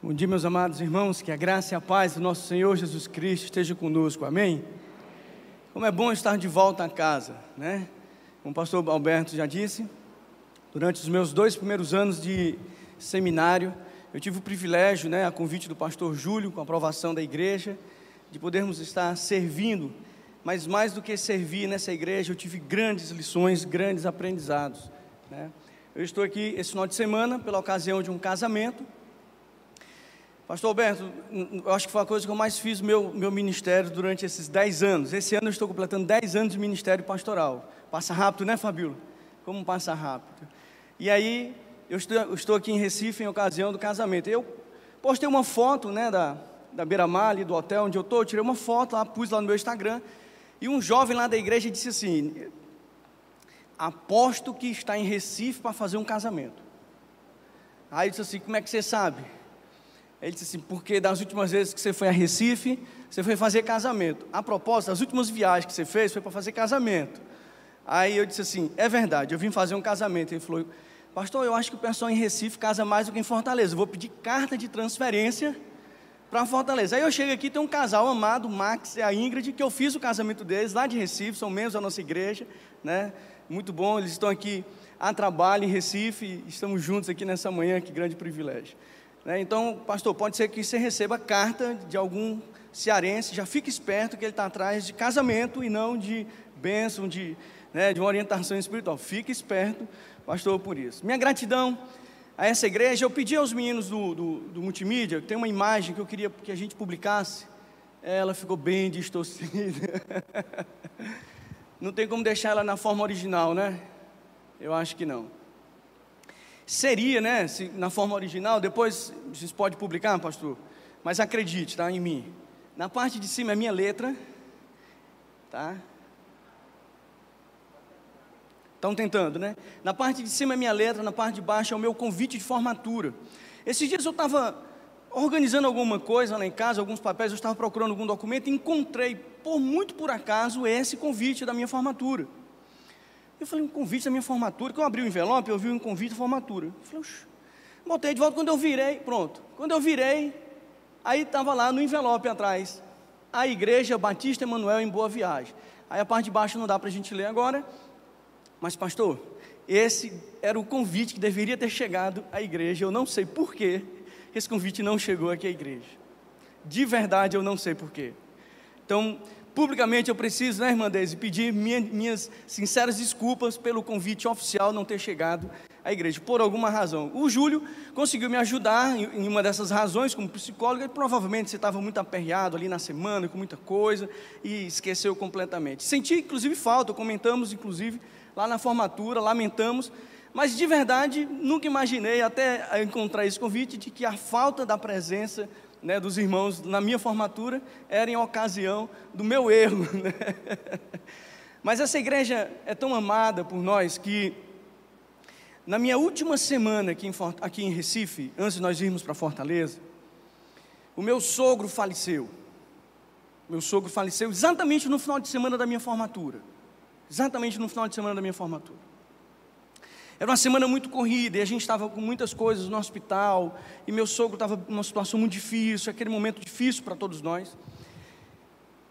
Bom dia, meus amados irmãos, que a graça e a paz do nosso Senhor Jesus Cristo esteja conosco, amém? Como é bom estar de volta a casa, né? Como o pastor Alberto já disse, durante os meus dois primeiros anos de seminário, eu tive o privilégio, né, a convite do pastor Júlio, com a aprovação da igreja, de podermos estar servindo, mas mais do que servir nessa igreja, eu tive grandes lições, grandes aprendizados, né? Eu estou aqui esse final de semana pela ocasião de um casamento. Pastor Alberto, eu acho que foi a coisa que eu mais fiz meu meu ministério durante esses 10 anos. Esse ano eu estou completando 10 anos de ministério pastoral. Passa rápido, né, Fabíola? Como passa rápido. E aí, eu estou, eu estou aqui em Recife em ocasião do casamento. Eu postei uma foto, né, da, da beira-mar ali do hotel onde eu estou, tirei uma foto lá, pus lá no meu Instagram, e um jovem lá da igreja disse assim, aposto que está em Recife para fazer um casamento. Aí eu disse assim, como é que você sabe? Ele disse assim, porque das últimas vezes que você foi a Recife, você foi fazer casamento. A propósito, as últimas viagens que você fez foi para fazer casamento. Aí eu disse assim, é verdade, eu vim fazer um casamento. Ele falou, pastor, eu acho que o pessoal em Recife casa mais do que em Fortaleza. Eu vou pedir carta de transferência para Fortaleza. Aí eu chego aqui, tem um casal amado, Max e a Ingrid, que eu fiz o casamento deles lá de Recife, são membros da nossa igreja, né? muito bom, eles estão aqui a trabalho em Recife, estamos juntos aqui nessa manhã, que grande privilégio. Né? Então, pastor, pode ser que você receba carta de algum cearense, já fique esperto que ele está atrás de casamento e não de bênção, de, né, de uma orientação espiritual. Fique esperto, pastor, por isso. Minha gratidão a essa igreja, eu pedi aos meninos do, do, do multimídia, tem uma imagem que eu queria que a gente publicasse, ela ficou bem distorcida. Não tem como deixar ela na forma original, né? Eu acho que não. Seria, né? Se, na forma original, depois vocês podem publicar, pastor. Mas acredite, tá? Em mim. Na parte de cima é minha letra, tá? Estão tentando, né? Na parte de cima é minha letra, na parte de baixo é o meu convite de formatura. Esses dias eu estava organizando alguma coisa lá em casa, alguns papéis, eu estava procurando algum documento e encontrei, por muito por acaso, esse convite da minha formatura. Eu falei, um convite da minha formatura, que eu abri o envelope, eu vi um convite da formatura. Eu falei, Oxi. botei de volta, quando eu virei, pronto, quando eu virei, aí estava lá no envelope atrás, a Igreja Batista Emanuel em Boa Viagem. Aí a parte de baixo não dá para a gente ler agora, mas pastor, esse era o convite que deveria ter chegado à igreja, eu não sei porquê, esse convite não chegou aqui à igreja. De verdade, eu não sei porquê. Então, publicamente eu preciso, né, irmã Deise, pedir minha, minhas sinceras desculpas pelo convite oficial não ter chegado à igreja, por alguma razão. O Júlio conseguiu me ajudar em, uma dessas razões, como psicólogo, e provavelmente você estava muito aperreado ali na semana, com muita coisa, e esqueceu completamente. Senti, inclusive, falta, comentamos, inclusive, lá na formatura, lamentamos, mas de verdade, nunca imaginei, até encontrar esse convite, de que a falta da presença né, dos irmãos na minha formatura era em ocasião do meu erro. Né? Mas essa igreja é tão amada por nós que, na minha última semana aqui em, aqui em Recife, antes de nós irmos para Fortaleza, o meu sogro faleceu. Meu sogro faleceu exatamente no final de semana da minha formatura. Exatamente no final de semana da minha formatura. Era uma semana muito corrida e a gente estava com muitas coisas no hospital. E meu sogro estava numa situação muito difícil, aquele momento difícil para todos nós.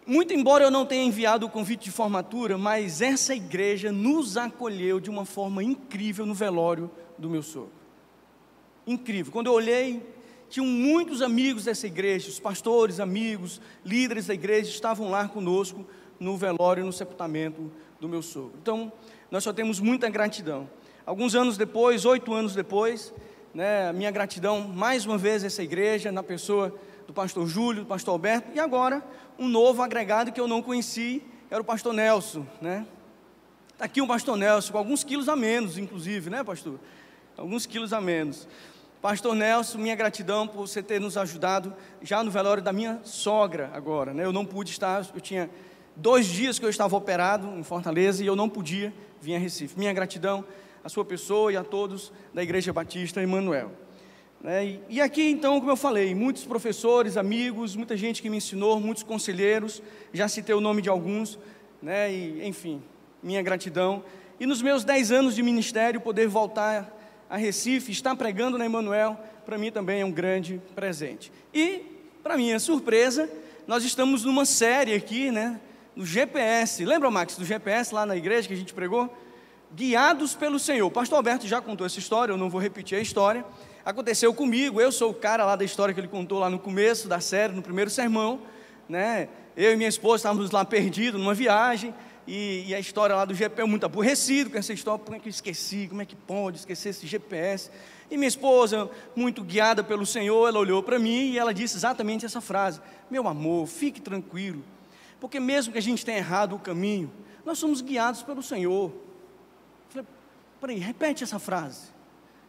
Muito embora eu não tenha enviado o convite de formatura, mas essa igreja nos acolheu de uma forma incrível no velório do meu sogro. Incrível. Quando eu olhei, tinham muitos amigos dessa igreja, os pastores, amigos, líderes da igreja estavam lá conosco no velório, no sepultamento do meu sogro. Então, nós só temos muita gratidão. Alguns anos depois, oito anos depois, né, minha gratidão mais uma vez a essa igreja, na pessoa do pastor Júlio, do pastor Alberto, e agora um novo agregado que eu não conheci, era o pastor Nelson, né? Está aqui o pastor Nelson, com alguns quilos a menos, inclusive, né, pastor? Alguns quilos a menos. Pastor Nelson, minha gratidão por você ter nos ajudado já no velório da minha sogra agora, né? Eu não pude estar, eu tinha dois dias que eu estava operado em Fortaleza e eu não podia vir a Recife. Minha gratidão a sua pessoa e a todos da Igreja Batista Emanuel. Né? E aqui, então, como eu falei, muitos professores, amigos, muita gente que me ensinou, muitos conselheiros, já citei o nome de alguns, né? e, enfim, minha gratidão. E nos meus dez anos de ministério, poder voltar a Recife, estar pregando na Emanuel, para mim também é um grande presente. E, para minha surpresa, nós estamos numa série aqui, né, no GPS. Lembra, Max, do GPS lá na igreja que a gente pregou? Guiados pelo Senhor. Pastor Alberto já contou essa história, eu não vou repetir a história. Aconteceu comigo, eu sou o cara lá da história que ele contou lá no começo da série, no primeiro sermão, né? Eu e minha esposa estávamos lá perdidos numa viagem, e, e, a história lá do GPS, muito aborrecido com essa história, como é que eu esqueci, como é que pode esquecer esse GPS? E minha esposa, muito guiada pelo Senhor, ela olhou para mim e ela disse exatamente essa frase: Meu amor, fique tranquilo, porque mesmo que a gente tenha errado o caminho, nós somos guiados pelo Senhor. Peraí, repete essa frase.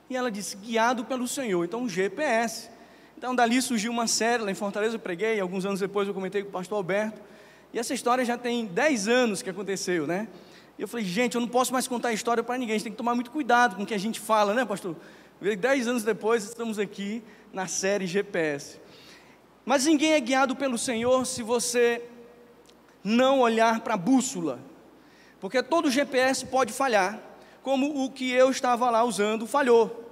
E ela disse: Guiado pelo Senhor, então GPS. Então dali surgiu uma série lá em Fortaleza, eu preguei, alguns anos depois eu comentei com o pastor Alberto. E essa história já tem 10 anos que aconteceu, né? E eu falei, gente, eu não posso mais contar a história para ninguém, a gente tem que tomar muito cuidado com o que a gente fala, né, pastor? Dez anos depois, estamos aqui na série GPS. Mas ninguém é guiado pelo Senhor se você não olhar para a bússola, porque todo GPS pode falhar, como o que eu estava lá usando falhou.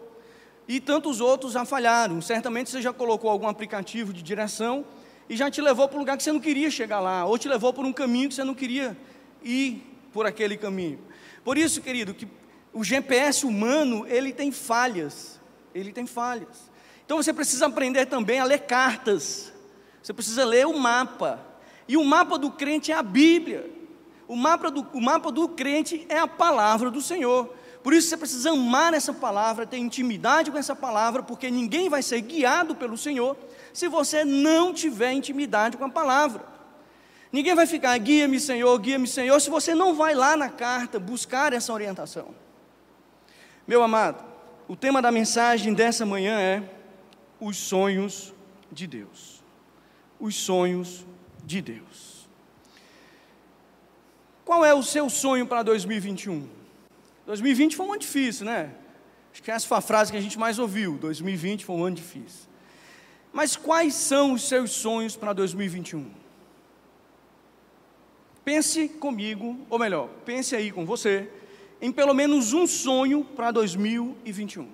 E tantos outros já falharam. Certamente você já colocou algum aplicativo de direção e já te levou para um lugar que você não queria chegar lá, ou te levou por um caminho que você não queria ir por aquele caminho. Por isso, querido, que o GPS humano, ele tem falhas, ele tem falhas. Então você precisa aprender também a ler cartas. Você precisa ler o mapa. E o mapa do crente é a Bíblia. O mapa do, o mapa do crente é a palavra do Senhor. Por isso você precisa amar essa palavra, ter intimidade com essa palavra, porque ninguém vai ser guiado pelo Senhor se você não tiver intimidade com a palavra. Ninguém vai ficar, guia-me, Senhor, guia-me, Senhor, se você não vai lá na carta buscar essa orientação. Meu amado, o tema da mensagem dessa manhã é os sonhos de Deus. Os sonhos de Deus. Qual é o seu sonho para 2021? 2020 foi um ano difícil, né? Acho que essa foi a frase que a gente mais ouviu. 2020 foi um ano difícil. Mas quais são os seus sonhos para 2021? Pense comigo, ou melhor, pense aí com você, em pelo menos um sonho para 2021.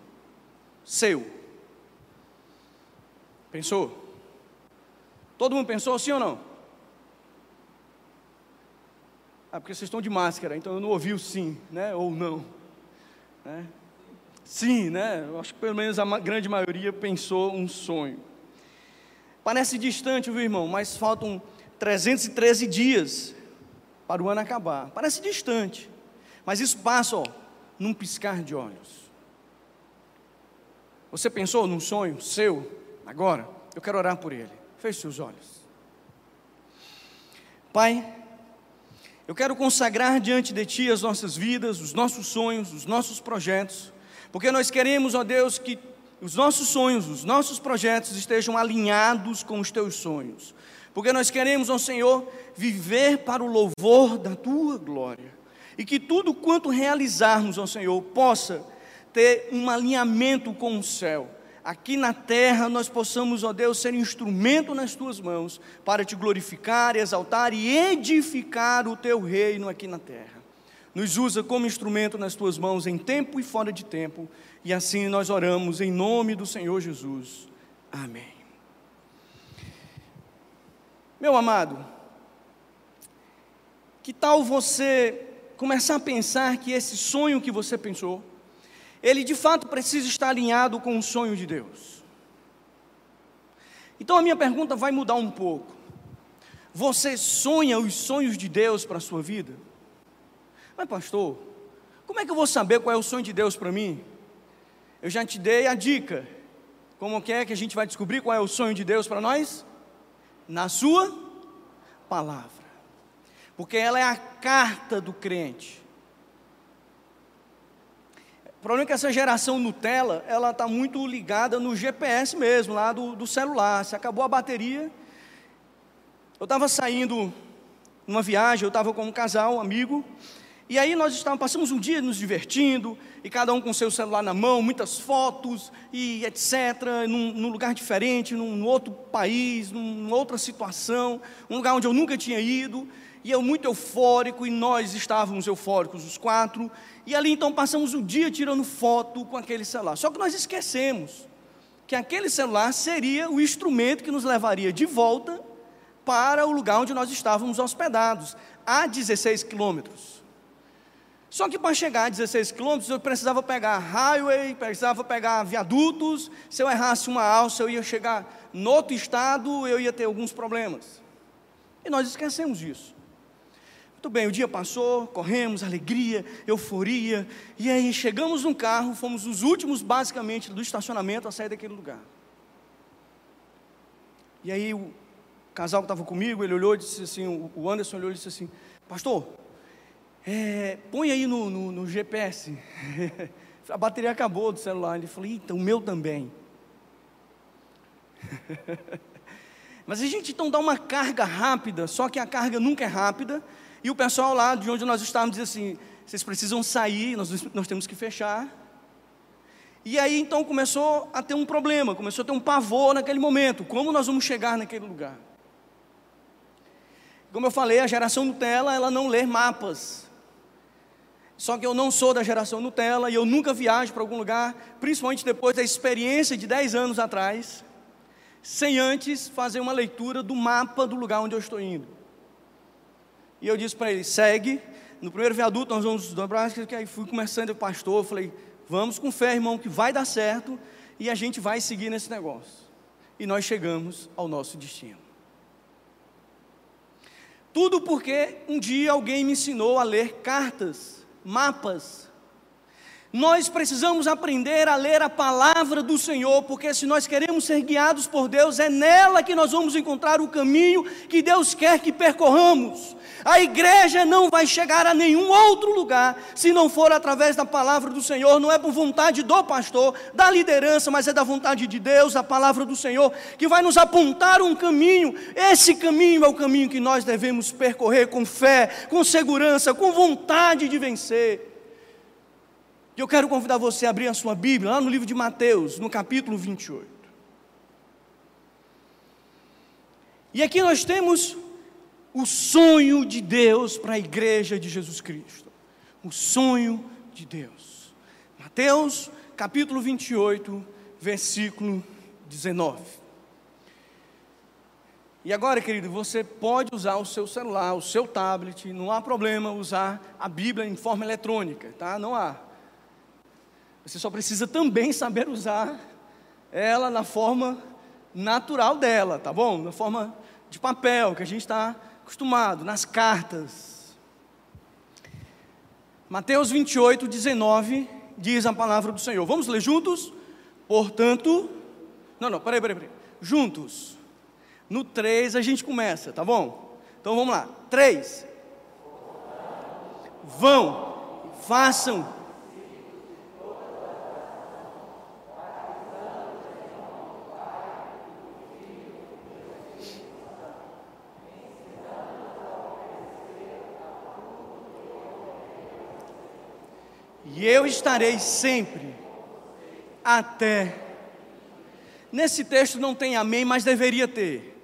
Seu. Pensou? Todo mundo pensou sim ou não? Ah, porque vocês estão de máscara, então eu não ouvi o sim, né? Ou não. Né? Sim, né? Eu acho que pelo menos a grande maioria pensou um sonho. Parece distante, viu, irmão? Mas faltam 313 dias para o ano acabar. Parece distante. Mas isso passa, ó, num piscar de olhos. Você pensou num sonho seu? Agora, eu quero orar por ele. Feche seus olhos. Pai, eu quero consagrar diante de Ti as nossas vidas, os nossos sonhos, os nossos projetos, porque nós queremos, ó Deus, que os nossos sonhos, os nossos projetos estejam alinhados com os teus sonhos. Porque nós queremos, ó Senhor, viver para o louvor da tua glória. E que tudo quanto realizarmos, ó Senhor, possa ter um alinhamento com o céu. Aqui na terra nós possamos, ó Deus, ser instrumento nas tuas mãos para te glorificar, exaltar e edificar o teu reino aqui na terra. Nos usa como instrumento nas tuas mãos em tempo e fora de tempo e assim nós oramos em nome do Senhor Jesus. Amém. Meu amado, que tal você começar a pensar que esse sonho que você pensou, ele de fato precisa estar alinhado com o sonho de Deus? Então a minha pergunta vai mudar um pouco. Você sonha os sonhos de Deus para a sua vida? Mas, pastor, como é que eu vou saber qual é o sonho de Deus para mim? Eu já te dei a dica. Como que é que a gente vai descobrir qual é o sonho de Deus para nós? Na sua palavra. Porque ela é a carta do crente. O problema é que essa geração Nutella, ela está muito ligada no GPS mesmo, lá do, do celular. Se acabou a bateria. Eu estava saindo numa viagem, eu estava com um casal, um amigo, e aí nós estávamos, passamos um dia nos divertindo, e cada um com seu celular na mão, muitas fotos e etc., num, num lugar diferente, num, num outro país, numa outra situação, um lugar onde eu nunca tinha ido. E eu muito eufórico, e nós estávamos eufóricos, os quatro, e ali então passamos o dia tirando foto com aquele celular. Só que nós esquecemos que aquele celular seria o instrumento que nos levaria de volta para o lugar onde nós estávamos hospedados, a 16 quilômetros. Só que para chegar a 16 quilômetros eu precisava pegar highway, precisava pegar viadutos. Se eu errasse uma alça, eu ia chegar no outro estado, eu ia ter alguns problemas. E nós esquecemos disso. Muito bem, o dia passou, corremos, alegria, euforia, e aí chegamos no carro, fomos os últimos, basicamente, do estacionamento a sair daquele lugar. E aí o casal que estava comigo, ele olhou e disse assim: o Anderson olhou e disse assim, Pastor, é, põe aí no, no, no GPS. a bateria acabou do celular. Ele falou, então o meu também. Mas a gente então dá uma carga rápida, só que a carga nunca é rápida. E o pessoal lá de onde nós estávamos diz assim: vocês precisam sair, nós, nós temos que fechar. E aí então começou a ter um problema, começou a ter um pavor naquele momento: como nós vamos chegar naquele lugar? Como eu falei, a geração Nutella, ela não lê mapas. Só que eu não sou da geração Nutella e eu nunca viajo para algum lugar, principalmente depois da experiência de 10 anos atrás, sem antes fazer uma leitura do mapa do lugar onde eu estou indo. E eu disse para ele: segue. No primeiro viaduto nós vamos dobrar, aí fui começando o pastor, eu falei: vamos com fé, irmão, que vai dar certo e a gente vai seguir nesse negócio. E nós chegamos ao nosso destino. Tudo porque um dia alguém me ensinou a ler cartas mapas. Nós precisamos aprender a ler a palavra do Senhor, porque se nós queremos ser guiados por Deus, é nela que nós vamos encontrar o caminho que Deus quer que percorramos. A igreja não vai chegar a nenhum outro lugar se não for através da palavra do Senhor, não é por vontade do pastor, da liderança, mas é da vontade de Deus, a palavra do Senhor, que vai nos apontar um caminho. Esse caminho é o caminho que nós devemos percorrer com fé, com segurança, com vontade de vencer. E eu quero convidar você a abrir a sua Bíblia, lá no livro de Mateus, no capítulo 28. E aqui nós temos o sonho de Deus para a igreja de Jesus Cristo. O sonho de Deus. Mateus, capítulo 28, versículo 19. E agora, querido, você pode usar o seu celular, o seu tablet, não há problema usar a Bíblia em forma eletrônica, tá? Não há. Você só precisa também saber usar ela na forma natural dela, tá bom? Na forma de papel que a gente está acostumado, nas cartas. Mateus 28, 19 diz a palavra do Senhor. Vamos ler juntos? Portanto, não, não, peraí, peraí, peraí. Juntos. No 3 a gente começa, tá bom? Então vamos lá. 3. Vão, façam e eu estarei sempre até. Nesse texto não tem amém, mas deveria ter.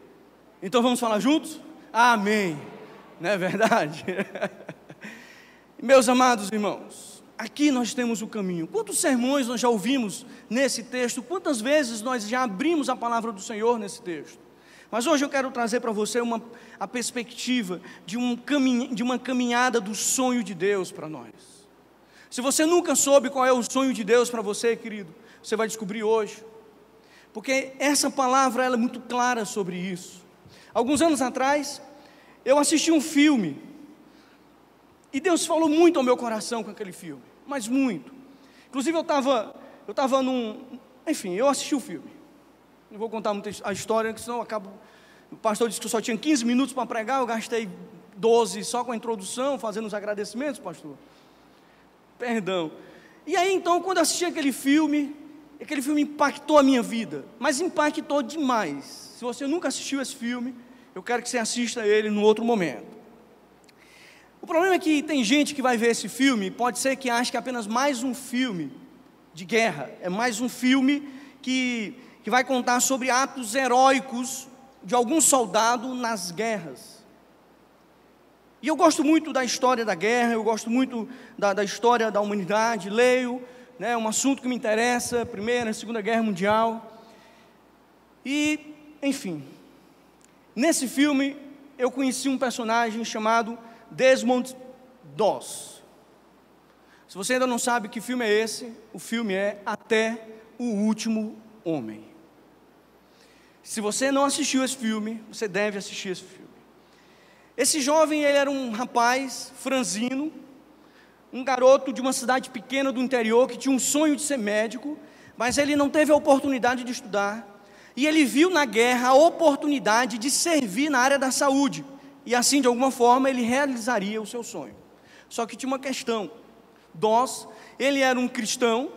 Então vamos falar juntos? Amém. Não é verdade? Meus amados irmãos, aqui nós temos o caminho. Quantos sermões nós já ouvimos nesse texto? Quantas vezes nós já abrimos a palavra do Senhor nesse texto? Mas hoje eu quero trazer para você uma, a perspectiva de, um caminho, de uma caminhada do sonho de Deus para nós. Se você nunca soube qual é o sonho de Deus para você, querido, você vai descobrir hoje. Porque essa palavra ela é muito clara sobre isso. Alguns anos atrás, eu assisti um filme. E Deus falou muito ao meu coração com aquele filme, mas muito. Inclusive eu estava eu tava num, enfim, eu assisti o filme. Não vou contar muito a história, senão eu acabo o pastor disse que eu só tinha 15 minutos para pregar, eu gastei 12 só com a introdução, fazendo os agradecimentos, pastor. Perdão. E aí então, quando eu assisti aquele filme, aquele filme impactou a minha vida, mas impactou demais. Se você nunca assistiu esse filme, eu quero que você assista ele no outro momento. O problema é que tem gente que vai ver esse filme, pode ser que ache que é apenas mais um filme de guerra, é mais um filme que, que vai contar sobre atos heróicos de algum soldado nas guerras. E eu gosto muito da história da guerra, eu gosto muito da, da história da humanidade, leio, né, um assunto que me interessa, Primeira e Segunda Guerra Mundial. E, enfim, nesse filme eu conheci um personagem chamado Desmond Doss. Se você ainda não sabe que filme é esse, o filme é Até o Último Homem. Se você não assistiu esse filme, você deve assistir esse filme. Esse jovem, ele era um rapaz franzino, um garoto de uma cidade pequena do interior que tinha um sonho de ser médico, mas ele não teve a oportunidade de estudar. E ele viu na guerra a oportunidade de servir na área da saúde. E assim, de alguma forma, ele realizaria o seu sonho. Só que tinha uma questão. Dós, ele era um cristão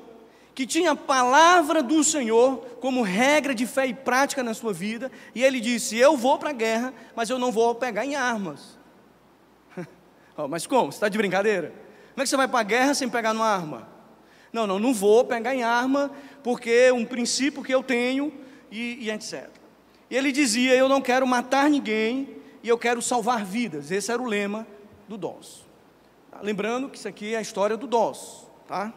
que tinha a palavra do Senhor como regra de fé e prática na sua vida, e ele disse: Eu vou para a guerra, mas eu não vou pegar em armas. oh, mas como? Você está de brincadeira? Como é que você vai para a guerra sem pegar numa arma? Não, não, não vou pegar em arma, porque é um princípio que eu tenho e, e etc. E ele dizia: Eu não quero matar ninguém e eu quero salvar vidas. Esse era o lema do DOS. Lembrando que isso aqui é a história do DOS, tá?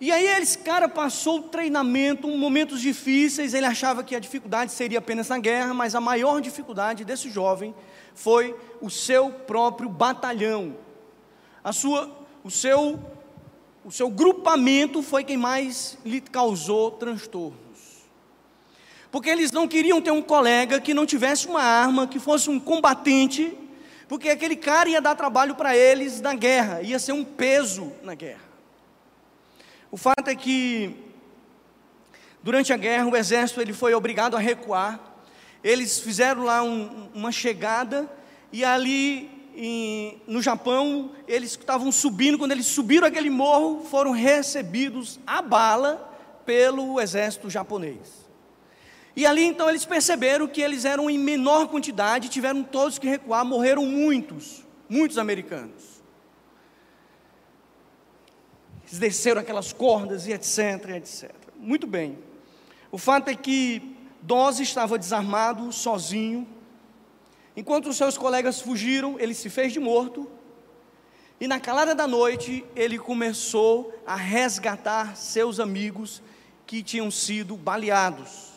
E aí esse cara passou o treinamento, momentos difíceis, ele achava que a dificuldade seria apenas na guerra, mas a maior dificuldade desse jovem foi o seu próprio batalhão. A sua, o seu, o seu grupamento foi quem mais lhe causou transtornos. Porque eles não queriam ter um colega que não tivesse uma arma, que fosse um combatente, porque aquele cara ia dar trabalho para eles na guerra, ia ser um peso na guerra. O fato é que durante a guerra o exército ele foi obrigado a recuar. Eles fizeram lá um, uma chegada e ali em, no Japão eles estavam subindo. Quando eles subiram aquele morro, foram recebidos a bala pelo exército japonês. E ali então eles perceberam que eles eram em menor quantidade, tiveram todos que recuar, morreram muitos, muitos americanos. Eles desceram aquelas cordas e etc, etc. Muito bem. O fato é que Dose estava desarmado, sozinho. Enquanto os seus colegas fugiram, ele se fez de morto. E na calada da noite, ele começou a resgatar seus amigos que tinham sido baleados.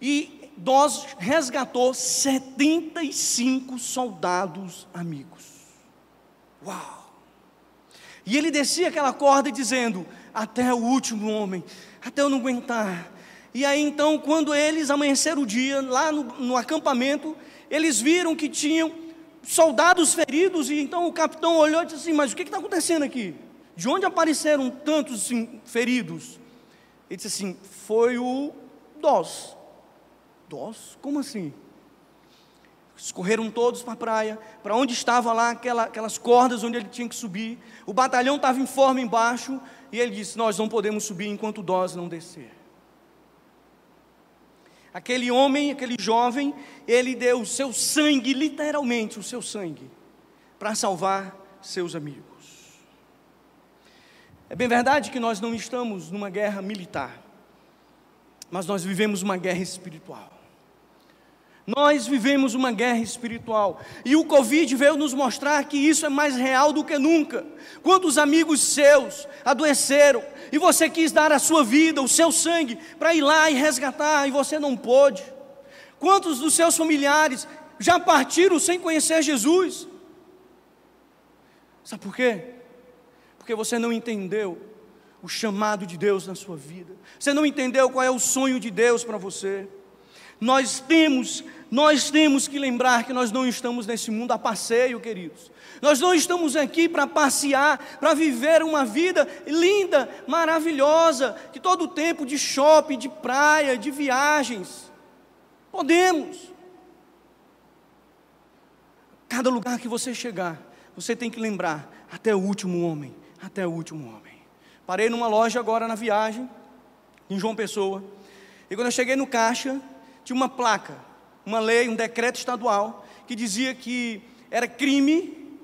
E Dose resgatou 75 soldados amigos. Uau! E ele descia aquela corda dizendo: Até o último homem, até eu não aguentar. E aí então, quando eles amanheceram o dia, lá no, no acampamento, eles viram que tinham soldados feridos, e então o capitão olhou e disse assim: Mas o que está acontecendo aqui? De onde apareceram tantos assim, feridos? Ele disse assim: Foi o Dós. Dós? Como assim? Escorreram todos para a praia, para onde estava lá aquela, aquelas cordas onde ele tinha que subir. O batalhão estava em forma embaixo e ele disse: Nós não podemos subir enquanto Dós não descer. Aquele homem, aquele jovem, ele deu o seu sangue, literalmente o seu sangue, para salvar seus amigos. É bem verdade que nós não estamos numa guerra militar, mas nós vivemos uma guerra espiritual. Nós vivemos uma guerra espiritual. E o Covid veio nos mostrar que isso é mais real do que nunca. Quantos amigos seus adoeceram e você quis dar a sua vida, o seu sangue, para ir lá e resgatar e você não pôde? Quantos dos seus familiares já partiram sem conhecer Jesus? Sabe por quê? Porque você não entendeu o chamado de Deus na sua vida. Você não entendeu qual é o sonho de Deus para você. Nós temos, nós temos que lembrar que nós não estamos nesse mundo a passeio, queridos. Nós não estamos aqui para passear, para viver uma vida linda, maravilhosa, que todo o tempo de shopping, de praia, de viagens. Podemos. Cada lugar que você chegar, você tem que lembrar até o último homem, até o último homem. Parei numa loja agora na viagem, em João Pessoa, e quando eu cheguei no caixa, tinha uma placa, uma lei, um decreto estadual, que dizia que era crime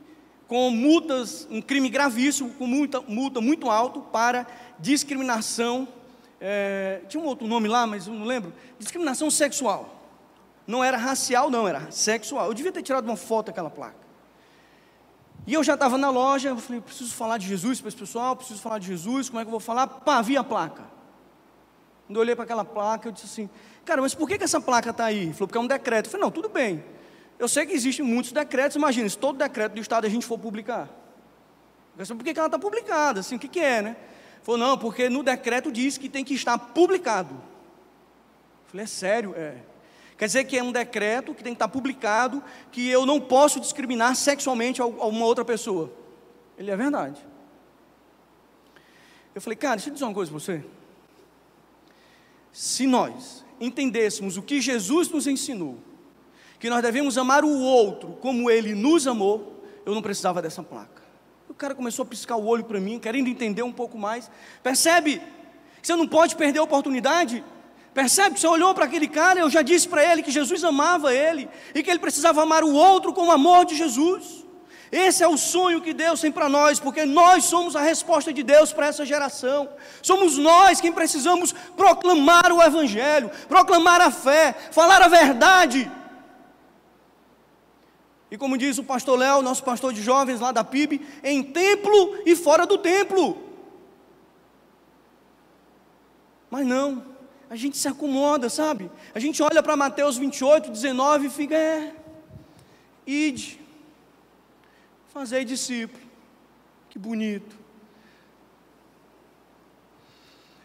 com multas, um crime gravíssimo, com multa, multa muito alto para discriminação, é, tinha um outro nome lá, mas eu não lembro, discriminação sexual. Não era racial, não, era sexual. Eu devia ter tirado uma foto daquela placa. E eu já estava na loja, eu falei, preciso falar de Jesus para esse pessoal, preciso falar de Jesus, como é que eu vou falar? Pá, vi a placa. Quando eu olhei para aquela placa, eu disse assim, cara, mas por que, que essa placa está aí? Ele falou, porque é um decreto. Eu falei, não, tudo bem. Eu sei que existem muitos decretos, imagina, se todo decreto do Estado a gente for publicar. Eu falei, por que, que ela está publicada? Assim, o que, que é, né? Ele falou, não, porque no decreto diz que tem que estar publicado. Eu falei, é sério? É. Quer dizer que é um decreto que tem que estar publicado, que eu não posso discriminar sexualmente a uma outra pessoa. Ele é verdade. Eu falei, cara, deixa eu dizer uma coisa para você. Se nós entendêssemos o que Jesus nos ensinou, que nós devemos amar o outro como ele nos amou, eu não precisava dessa placa. O cara começou a piscar o olho para mim, querendo entender um pouco mais. Percebe? Você não pode perder a oportunidade Percebe que você olhou para aquele cara, eu já disse para ele que Jesus amava ele e que ele precisava amar o outro com o amor de Jesus. Esse é o sonho que Deus tem para nós, porque nós somos a resposta de Deus para essa geração. Somos nós quem precisamos proclamar o Evangelho, proclamar a fé, falar a verdade. E como diz o pastor Léo, nosso pastor de jovens lá da PIB, em templo e fora do templo. Mas não, a gente se acomoda, sabe? A gente olha para Mateus 28, 19 e fica, é, ide, fazei discípulo, que bonito.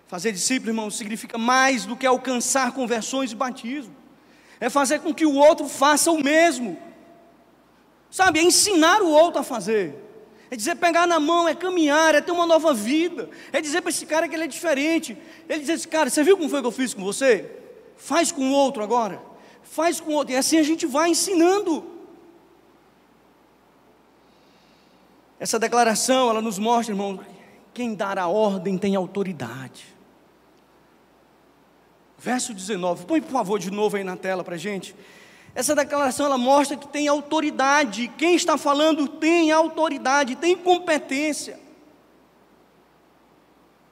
Fazer discípulo, irmão, significa mais do que alcançar conversões e batismo, é fazer com que o outro faça o mesmo, sabe? É ensinar o outro a fazer. É dizer pegar na mão, é caminhar, é ter uma nova vida. É dizer para esse cara que ele é diferente. Ele diz: Cara, você viu como foi que eu fiz com você? Faz com o outro agora. Faz com o outro. E assim a gente vai ensinando. Essa declaração, ela nos mostra, irmão, quem dará ordem tem autoridade. Verso 19, põe por favor de novo aí na tela para a gente. Essa declaração ela mostra que tem autoridade. Quem está falando tem autoridade, tem competência.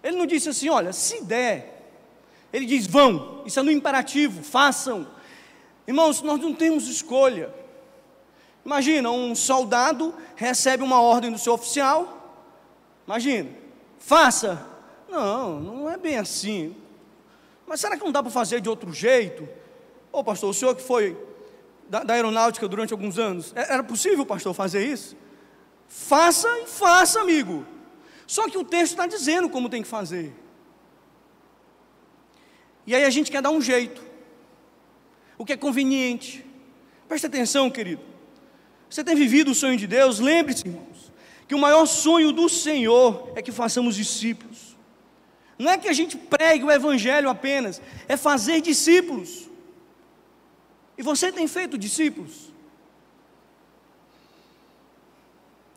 Ele não disse assim, olha, se der. Ele diz, vão. Isso é no imperativo, façam. Irmãos, nós não temos escolha. Imagina, um soldado recebe uma ordem do seu oficial. Imagina, faça. Não, não é bem assim. Mas será que não dá para fazer de outro jeito? Ô pastor, o senhor que foi da, da aeronáutica durante alguns anos. É, era possível, pastor, fazer isso? Faça e faça, amigo. Só que o texto está dizendo como tem que fazer. E aí a gente quer dar um jeito. O que é conveniente. Preste atenção, querido. Você tem vivido o sonho de Deus? Lembre-se, irmãos, que o maior sonho do Senhor é que façamos discípulos. Não é que a gente pregue o Evangelho apenas, é fazer discípulos. E você tem feito discípulos?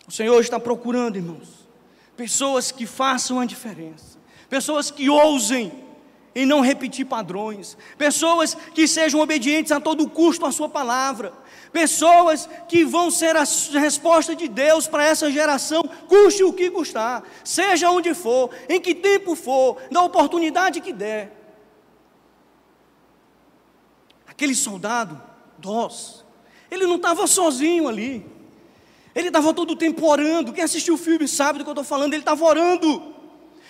O Senhor está procurando, irmãos, pessoas que façam a diferença, pessoas que ousem em não repetir padrões, pessoas que sejam obedientes a todo custo à Sua palavra, pessoas que vão ser a resposta de Deus para essa geração, custe o que custar, seja onde for, em que tempo for, na oportunidade que der. Aquele soldado, Dós, ele não estava sozinho ali. Ele estava todo o tempo orando. Quem assistiu o filme sabe do que eu estou falando. Ele estava orando.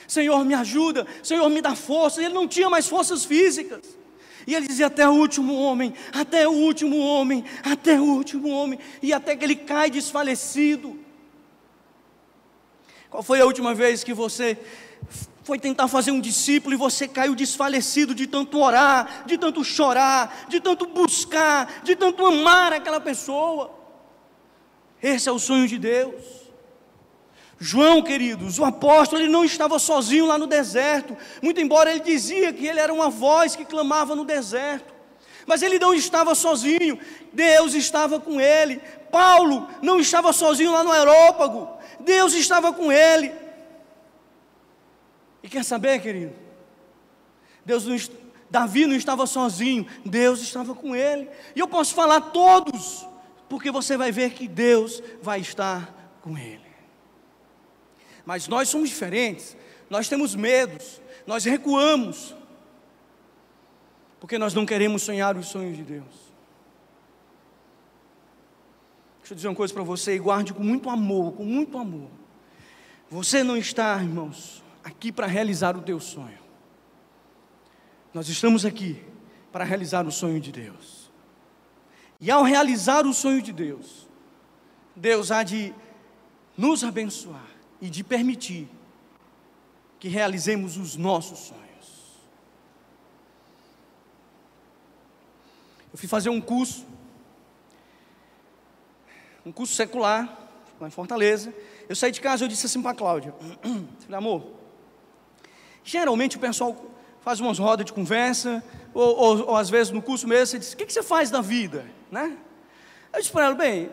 Senhor, me ajuda. Senhor, me dá força. Ele não tinha mais forças físicas. E ele dizia: Até o último homem, até o último homem, até o último homem. E até que ele cai desfalecido. Qual foi a última vez que você foi tentar fazer um discípulo e você caiu desfalecido de tanto orar, de tanto chorar, de tanto buscar, de tanto amar aquela pessoa. Esse é o sonho de Deus. João, queridos, o apóstolo, ele não estava sozinho lá no deserto, muito embora ele dizia que ele era uma voz que clamava no deserto, mas ele não estava sozinho, Deus estava com ele. Paulo não estava sozinho lá no aerópago, Deus estava com ele. E quer saber, querido? Deus não, Davi não estava sozinho, Deus estava com ele. E eu posso falar todos, porque você vai ver que Deus vai estar com ele. Mas nós somos diferentes, nós temos medos, nós recuamos, porque nós não queremos sonhar os sonhos de Deus. Deixa eu dizer uma coisa para você e guarde com muito amor, com muito amor. Você não está, irmãos, aqui para realizar o teu sonho. Nós estamos aqui para realizar o sonho de Deus. E ao realizar o sonho de Deus, Deus há de nos abençoar e de permitir que realizemos os nossos sonhos. Eu fui fazer um curso, um curso secular, lá em Fortaleza. Eu saí de casa e disse assim para a Cláudia: Falei, amor, geralmente o pessoal faz umas rodas de conversa, ou, ou, ou, às vezes no curso mesmo, você diz: O que, que você faz da vida? Né? Eu disse para ela: Bem,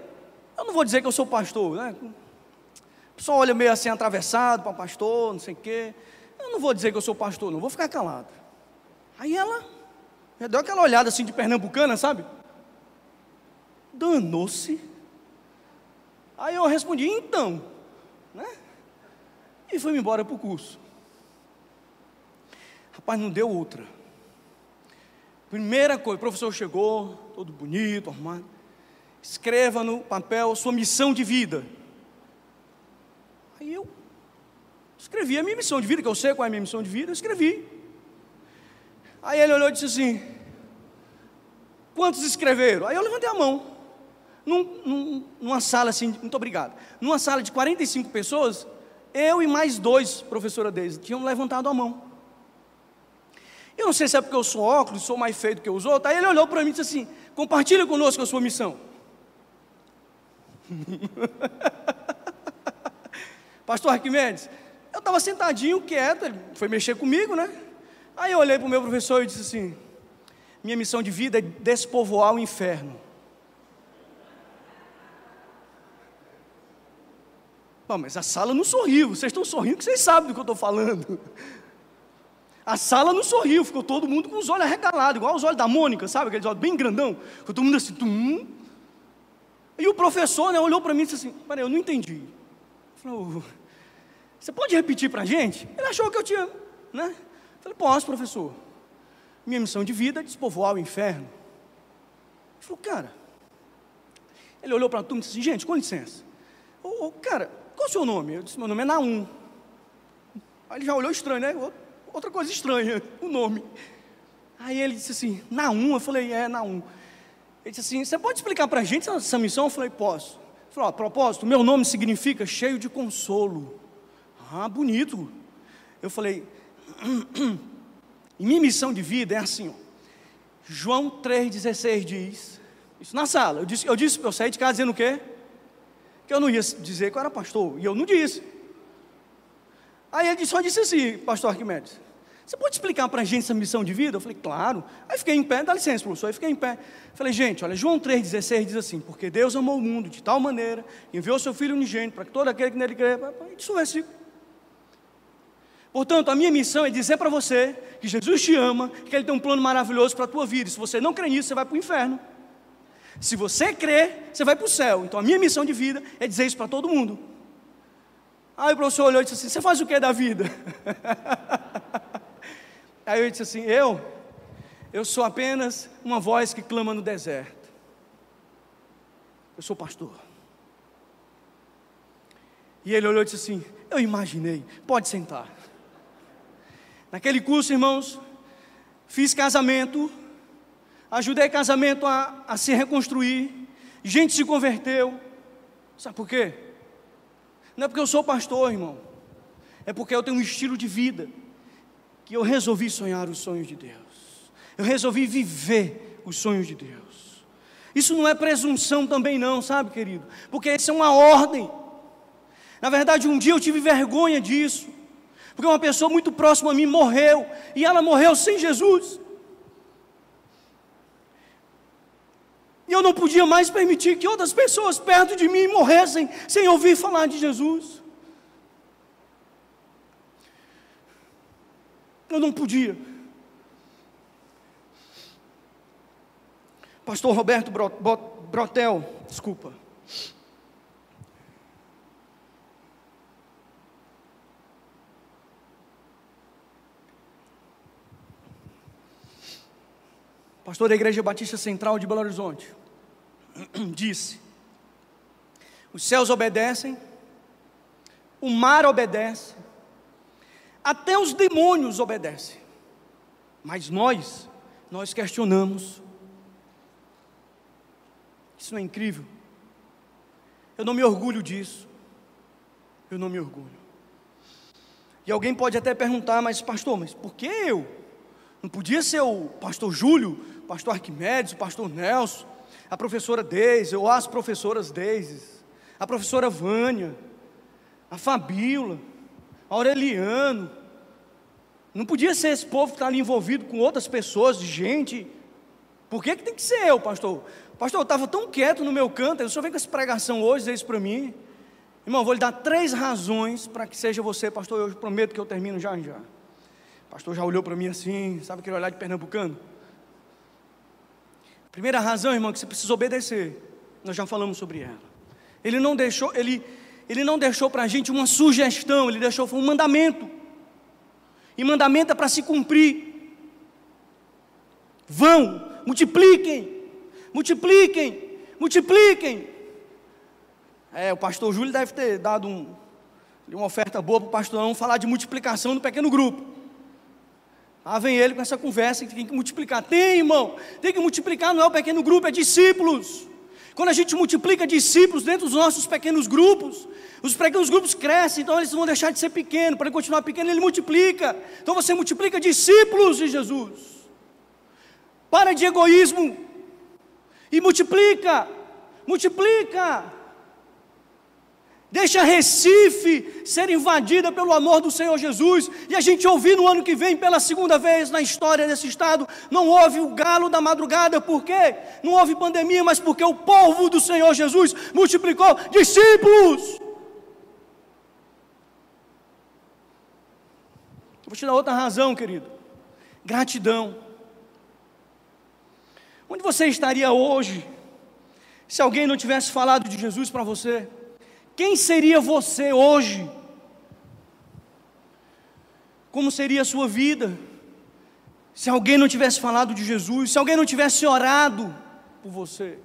eu não vou dizer que eu sou pastor, né? O pessoal olha meio assim atravessado para pastor, não sei o quê. Eu não vou dizer que eu sou pastor, não, vou ficar calado. Aí ela já deu aquela olhada assim de pernambucana, sabe? Danou-se. Aí eu respondi, então, né? E fui embora para o curso. Rapaz, não deu outra. Primeira coisa, o professor chegou, todo bonito, arrumado. Escreva no papel sua missão de vida. Aí eu escrevi a minha missão de vida, que eu sei qual é a minha missão de vida, eu escrevi. Aí ele olhou e disse assim: Quantos escreveram? Aí eu levantei a mão. Num, num, numa sala assim, muito obrigado. Numa sala de 45 pessoas, eu e mais dois, professora deles, tinham levantado a mão. Eu não sei se é porque eu sou óculos, sou mais feio do que os outros. Aí ele olhou para mim e disse assim: compartilha conosco a sua missão. Pastor Arquimedes, eu estava sentadinho, quieto, ele foi mexer comigo, né? Aí eu olhei para o meu professor e disse assim: minha missão de vida é despovoar o inferno. Bom, mas a sala não sorriu, vocês estão sorrindo que vocês sabem do que eu estou falando. A sala não sorriu, ficou todo mundo com os olhos arregalados, igual os olhos da Mônica, sabe? Aqueles olhos bem grandão. Ficou todo mundo assim, tum. E o professor né, olhou para mim e disse assim: Peraí, eu não entendi. Falou, você pode repetir para a gente? Ele achou que eu tinha, né? Falei, posso, professor. Minha missão de vida é despovoar o inferno. Ele falou, cara. Ele olhou para a turma e disse assim, gente, com licença. Ô, cara, qual é o seu nome? Eu disse, meu nome é Naum. Aí ele já olhou estranho, né? Outra coisa estranha, o nome. Aí ele disse assim, Naum. Eu falei, é, Naum. Ele disse assim, você pode explicar para a gente essa missão? Eu falei, posso. Ele falou, a propósito, meu nome significa cheio de consolo. Ah, bonito. Eu falei, e minha missão de vida é assim, ó. João 3,16 diz, isso na sala, eu disse, eu disse, eu saí de casa dizendo o quê? Que eu não ia dizer que eu era pastor, e eu não disse. Aí ele só disse assim, pastor Arquimedes, você pode explicar para a gente essa missão de vida? Eu falei, claro. Aí fiquei em pé, dá licença, professor. Aí fiquei em pé. Falei, gente, olha, João 3,16 diz assim: Porque Deus amou o mundo de tal maneira, enviou seu Filho unigênito para que todo aquele que nele crê. Isso é o. Portanto, a minha missão é dizer para você que Jesus te ama, que Ele tem um plano maravilhoso para a tua vida. Se você não crê nisso, você vai para o inferno. Se você crê, você vai para o céu. Então a minha missão de vida é dizer isso para todo mundo. Aí o professor olhou e disse assim: Você faz o que da vida? Aí eu disse assim: Eu? Eu sou apenas uma voz que clama no deserto. Eu sou pastor. E ele olhou e disse assim: Eu imaginei, pode sentar. Naquele curso, irmãos, fiz casamento, ajudei casamento a, a se reconstruir, gente se converteu. Sabe por quê? Não é porque eu sou pastor, irmão, é porque eu tenho um estilo de vida que eu resolvi sonhar os sonhos de Deus, eu resolvi viver os sonhos de Deus. Isso não é presunção também, não, sabe, querido? Porque isso é uma ordem. Na verdade, um dia eu tive vergonha disso porque uma pessoa muito próxima a mim morreu, e ela morreu sem Jesus. E eu não podia mais permitir que outras pessoas perto de mim morressem sem ouvir falar de Jesus. Eu não podia. Pastor Roberto Brotel, desculpa. Pastor da Igreja Batista Central de Belo Horizonte, disse: os céus obedecem, o mar obedece, até os demônios obedecem. Mas nós, nós questionamos. Isso não é incrível? Eu não me orgulho disso. Eu não me orgulho. E alguém pode até perguntar, mas pastor, mas por que eu? Não podia ser o pastor Júlio, pastor Arquimedes, o pastor Nelson, a professora Deise, ou as professoras Deises, a professora Vânia, a Fabíola, a Aureliano. Não podia ser esse povo que está ali envolvido com outras pessoas, gente. Por que, que tem que ser eu, pastor? Pastor, eu estava tão quieto no meu canto, o senhor vem com essa pregação hoje, dizer isso para mim. Irmão, vou lhe dar três razões para que seja você, pastor. Eu prometo que eu termino já já. O pastor já olhou para mim assim, sabe aquele olhar de pernambucano? Primeira razão, irmão, que você precisa obedecer. Nós já falamos sobre ela. Ele não deixou, ele, ele não deixou para a gente uma sugestão, ele deixou foi um mandamento. E mandamento é para se cumprir. Vão, multipliquem, multipliquem, multipliquem. É, o pastor Júlio deve ter dado um, uma oferta boa para o pastor não falar de multiplicação no pequeno grupo. Ah, vem ele com essa conversa que tem que multiplicar. Tem, irmão, tem que multiplicar, não é o pequeno grupo, é discípulos. Quando a gente multiplica discípulos dentro dos nossos pequenos grupos, os pequenos grupos crescem, então eles vão deixar de ser pequenos. Para continuar pequeno, ele multiplica. Então você multiplica discípulos de Jesus. Para de egoísmo e multiplica, multiplica. Deixa Recife ser invadida pelo amor do Senhor Jesus. E a gente ouvir no ano que vem, pela segunda vez na história desse estado, não houve o galo da madrugada. Por quê? Não houve pandemia, mas porque o povo do Senhor Jesus multiplicou discípulos. vou te dar outra razão, querido. Gratidão. Onde você estaria hoje se alguém não tivesse falado de Jesus para você? Quem seria você hoje? Como seria a sua vida? Se alguém não tivesse falado de Jesus, se alguém não tivesse orado por você.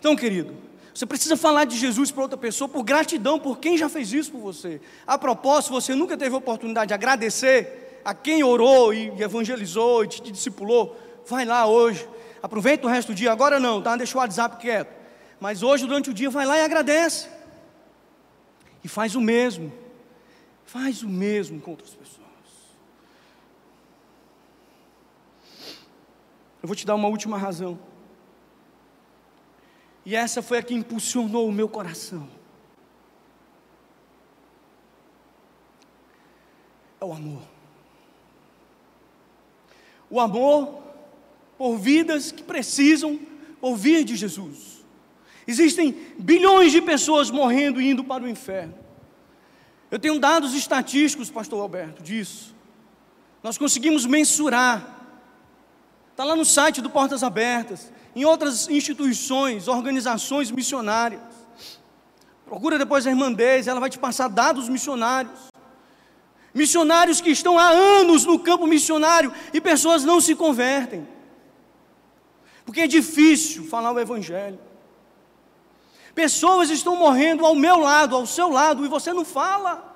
Então, querido, você precisa falar de Jesus para outra pessoa por gratidão por quem já fez isso por você. A propósito, você nunca teve a oportunidade de agradecer a quem orou e evangelizou e te discipulou. Vai lá hoje, aproveita o resto do dia. Agora não, tá? Deixa o WhatsApp quieto. Mas hoje, durante o dia, vai lá e agradece. E faz o mesmo. Faz o mesmo com outras pessoas. Eu vou te dar uma última razão. E essa foi a que impulsionou o meu coração. É o amor. O amor por vidas que precisam ouvir de Jesus. Existem bilhões de pessoas morrendo e indo para o inferno. Eu tenho dados estatísticos, pastor Alberto, disso. Nós conseguimos mensurar. Está lá no site do Portas Abertas, em outras instituições, organizações missionárias. Procura depois a irmã Deise, ela vai te passar dados missionários. Missionários que estão há anos no campo missionário e pessoas não se convertem. Porque é difícil falar o Evangelho. Pessoas estão morrendo ao meu lado, ao seu lado, e você não fala.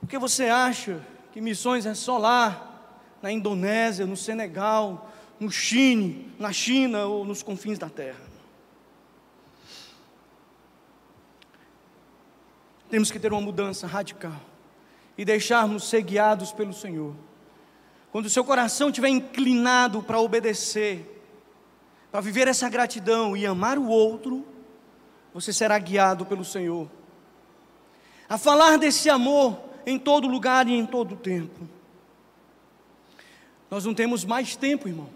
Porque você acha que missões é só lá, na Indonésia, no Senegal, no Chile, na China ou nos confins da terra. Temos que ter uma mudança radical e deixarmos ser guiados pelo Senhor. Quando o seu coração estiver inclinado para obedecer, para viver essa gratidão e amar o outro, você será guiado pelo Senhor. A falar desse amor em todo lugar e em todo tempo. Nós não temos mais tempo, irmão,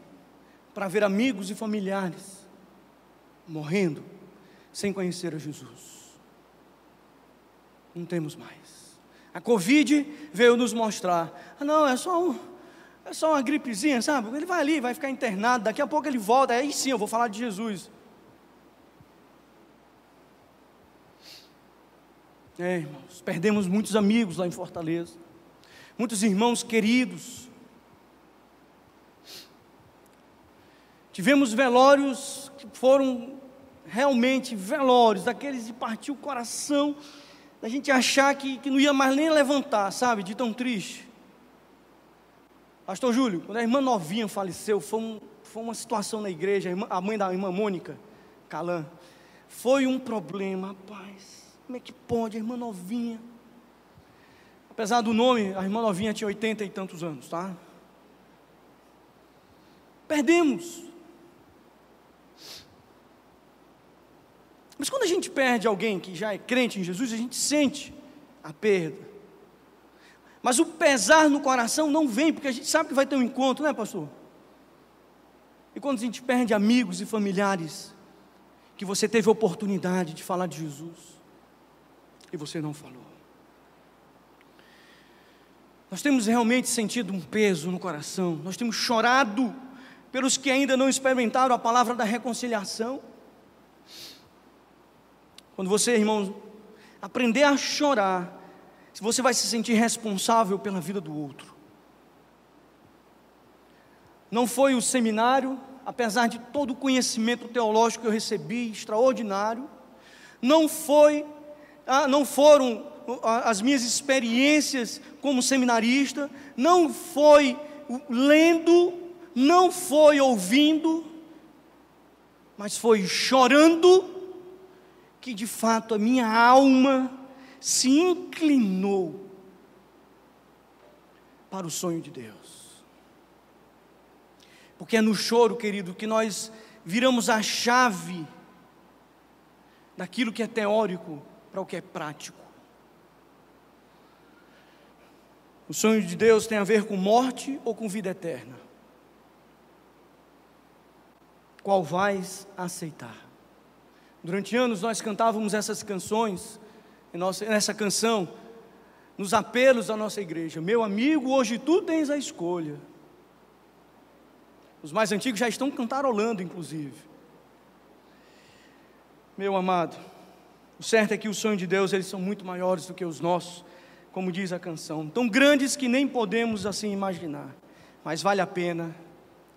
para ver amigos e familiares morrendo sem conhecer a Jesus. Não temos mais. A Covid veio nos mostrar: ah, não, é só um é só uma gripezinha, sabe? Ele vai ali, vai ficar internado, daqui a pouco ele volta, aí sim eu vou falar de Jesus. É, irmãos, perdemos muitos amigos lá em Fortaleza, muitos irmãos queridos. Tivemos velórios que foram realmente velórios, daqueles de partir o coração, da gente achar que, que não ia mais nem levantar, sabe, de tão triste. Pastor Júlio, quando a irmã novinha faleceu, foi, um, foi uma situação na igreja, a, irmã, a mãe da irmã Mônica Calan, foi um problema, rapaz. Como é que pode, a irmã novinha? Apesar do nome, a irmã novinha tinha oitenta e tantos anos, tá? Perdemos. Mas quando a gente perde alguém que já é crente em Jesus, a gente sente a perda. Mas o pesar no coração não vem, porque a gente sabe que vai ter um encontro, né, pastor? E quando a gente perde amigos e familiares, que você teve oportunidade de falar de Jesus, e você não falou. Nós temos realmente sentido um peso no coração, nós temos chorado pelos que ainda não experimentaram a palavra da reconciliação. Quando você, irmão, aprender a chorar, você vai se sentir responsável pela vida do outro. Não foi o seminário, apesar de todo o conhecimento teológico que eu recebi, extraordinário, não foi, ah, não foram ah, as minhas experiências como seminarista, não foi lendo, não foi ouvindo, mas foi chorando que de fato a minha alma se inclinou para o sonho de Deus. Porque é no choro, querido, que nós viramos a chave daquilo que é teórico para o que é prático. O sonho de Deus tem a ver com morte ou com vida eterna? Qual vais aceitar? Durante anos nós cantávamos essas canções, nessa canção, nos apelos da nossa igreja. Meu amigo, hoje tu tens a escolha. Os mais antigos já estão cantarolando, inclusive. Meu amado, o certo é que o sonho de Deus, eles são muito maiores do que os nossos, como diz a canção, tão grandes que nem podemos assim imaginar, mas vale a pena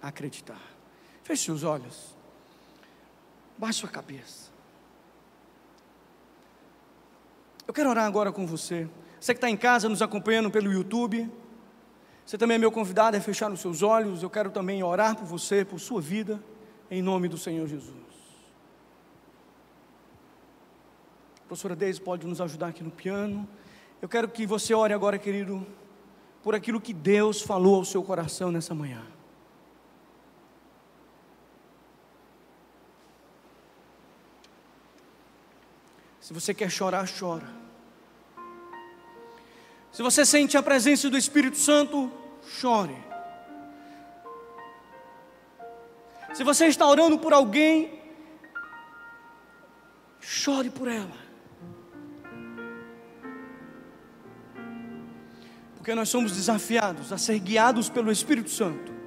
acreditar. Feche seus olhos, baixe sua cabeça. Eu quero orar agora com você. Você que está em casa nos acompanhando pelo YouTube, você também é meu convidado a fechar os seus olhos. Eu quero também orar por você, por sua vida, em nome do Senhor Jesus. A professora Deise pode nos ajudar aqui no piano. Eu quero que você ore agora, querido, por aquilo que Deus falou ao seu coração nessa manhã. Se você quer chorar, chora. Se você sente a presença do Espírito Santo, chore. Se você está orando por alguém, chore por ela. Porque nós somos desafiados a ser guiados pelo Espírito Santo.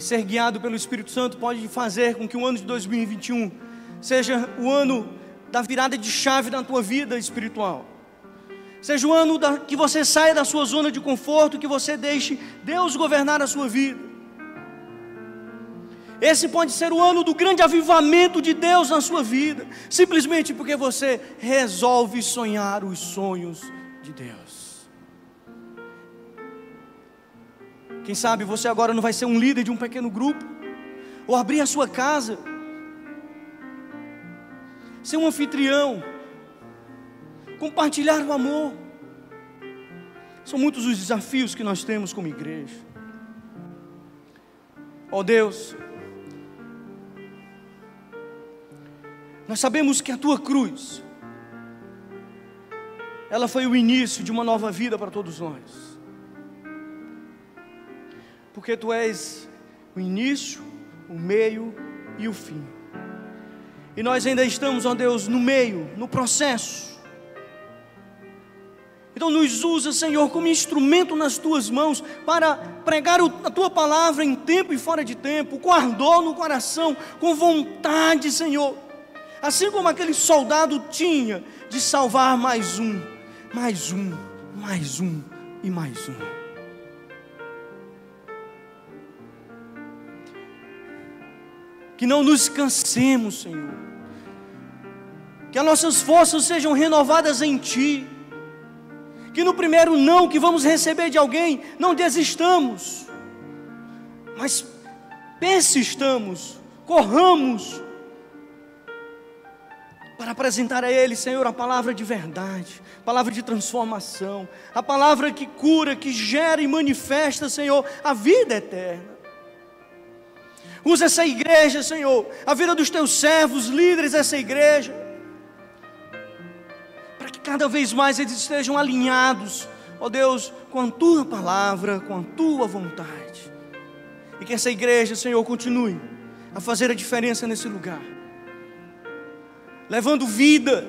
E ser guiado pelo Espírito Santo pode fazer com que o ano de 2021 seja o ano da virada de chave na tua vida espiritual. Seja o ano da, que você saia da sua zona de conforto, que você deixe Deus governar a sua vida. Esse pode ser o ano do grande avivamento de Deus na sua vida, simplesmente porque você resolve sonhar os sonhos de Deus. Quem sabe você agora não vai ser um líder de um pequeno grupo, ou abrir a sua casa, ser um anfitrião, compartilhar o amor. São muitos os desafios que nós temos como igreja. Ó oh Deus, nós sabemos que a tua cruz, ela foi o início de uma nova vida para todos nós porque tu és o início, o meio e o fim. E nós ainda estamos, ó Deus, no meio, no processo. Então nos usa, Senhor, como instrumento nas tuas mãos para pregar a tua palavra em tempo e fora de tempo, com ardor no coração, com vontade, Senhor. Assim como aquele soldado tinha de salvar mais um, mais um, mais um e mais um. Que não nos cansemos, Senhor, que as nossas forças sejam renovadas em Ti, que no primeiro não que vamos receber de alguém, não desistamos, mas persistamos, corramos, para apresentar a Ele, Senhor, a palavra de verdade, a palavra de transformação, a palavra que cura, que gera e manifesta, Senhor, a vida eterna. Usa essa igreja, Senhor, a vida dos teus servos, líderes dessa igreja, para que cada vez mais eles estejam alinhados, ó Deus, com a tua palavra, com a tua vontade. E que essa igreja, Senhor, continue a fazer a diferença nesse lugar. Levando vida.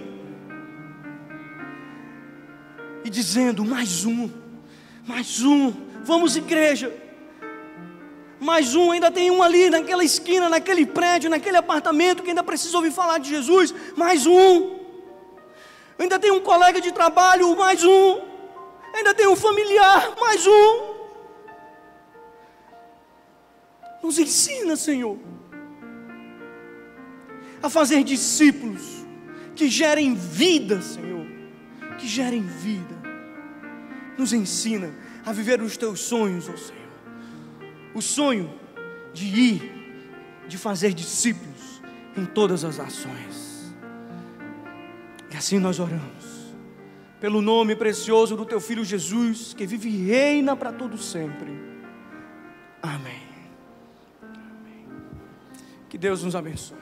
E dizendo: mais um, mais um, vamos, igreja. Mais um, ainda tem um ali naquela esquina, naquele prédio, naquele apartamento que ainda precisa ouvir falar de Jesus. Mais um, ainda tem um colega de trabalho. Mais um, ainda tem um familiar. Mais um. Nos ensina, Senhor a fazer discípulos que gerem vida, Senhor, que gerem vida. Nos ensina a viver os teus sonhos, ó Senhor. O sonho de ir, de fazer discípulos em todas as ações. E assim nós oramos. Pelo nome precioso do teu filho Jesus, que vive e reina para todo sempre. Amém. Amém. Que Deus nos abençoe.